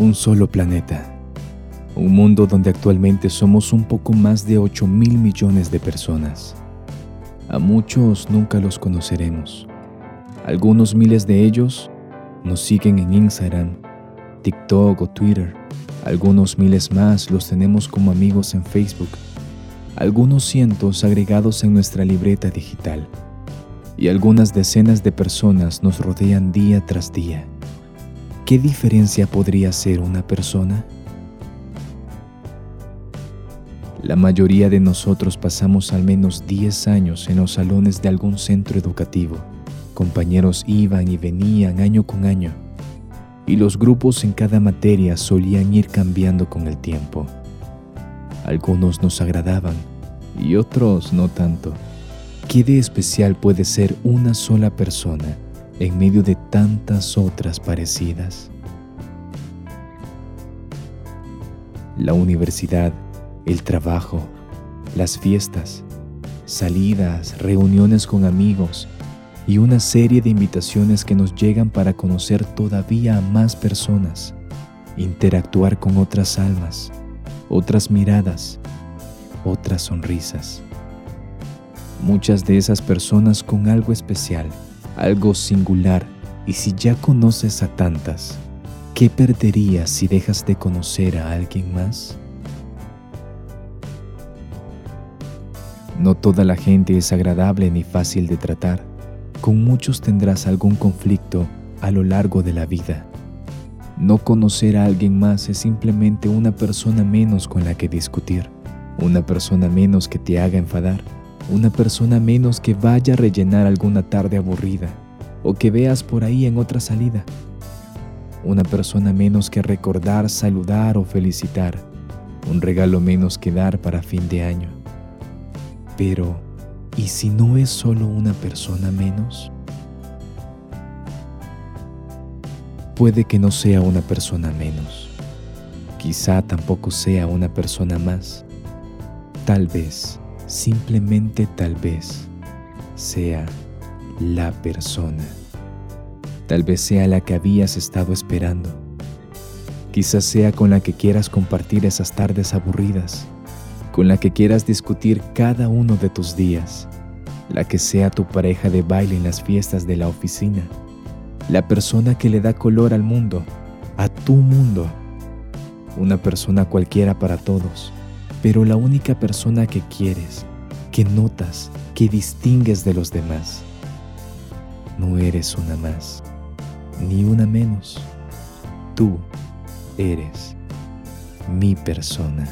Un solo planeta. Un mundo donde actualmente somos un poco más de 8 mil millones de personas. A muchos nunca los conoceremos. Algunos miles de ellos nos siguen en Instagram, TikTok o Twitter. Algunos miles más los tenemos como amigos en Facebook algunos cientos agregados en nuestra libreta digital. Y algunas decenas de personas nos rodean día tras día. ¿Qué diferencia podría ser una persona? La mayoría de nosotros pasamos al menos 10 años en los salones de algún centro educativo. Compañeros iban y venían año con año, y los grupos en cada materia solían ir cambiando con el tiempo. Algunos nos agradaban y otros no tanto. ¿Qué de especial puede ser una sola persona en medio de tantas otras parecidas? La universidad el trabajo, las fiestas, salidas, reuniones con amigos y una serie de invitaciones que nos llegan para conocer todavía a más personas, interactuar con otras almas, otras miradas, otras sonrisas. Muchas de esas personas con algo especial, algo singular, y si ya conoces a tantas, ¿qué perderías si dejas de conocer a alguien más? No toda la gente es agradable ni fácil de tratar. Con muchos tendrás algún conflicto a lo largo de la vida. No conocer a alguien más es simplemente una persona menos con la que discutir, una persona menos que te haga enfadar, una persona menos que vaya a rellenar alguna tarde aburrida o que veas por ahí en otra salida, una persona menos que recordar, saludar o felicitar, un regalo menos que dar para fin de año pero, ¿y si no es solo una persona menos? Puede que no sea una persona menos. Quizá tampoco sea una persona más. Tal vez, simplemente tal vez, sea la persona. Tal vez sea la que habías estado esperando. Quizás sea con la que quieras compartir esas tardes aburridas con la que quieras discutir cada uno de tus días, la que sea tu pareja de baile en las fiestas de la oficina, la persona que le da color al mundo, a tu mundo, una persona cualquiera para todos, pero la única persona que quieres, que notas, que distingues de los demás. No eres una más, ni una menos. Tú eres mi persona.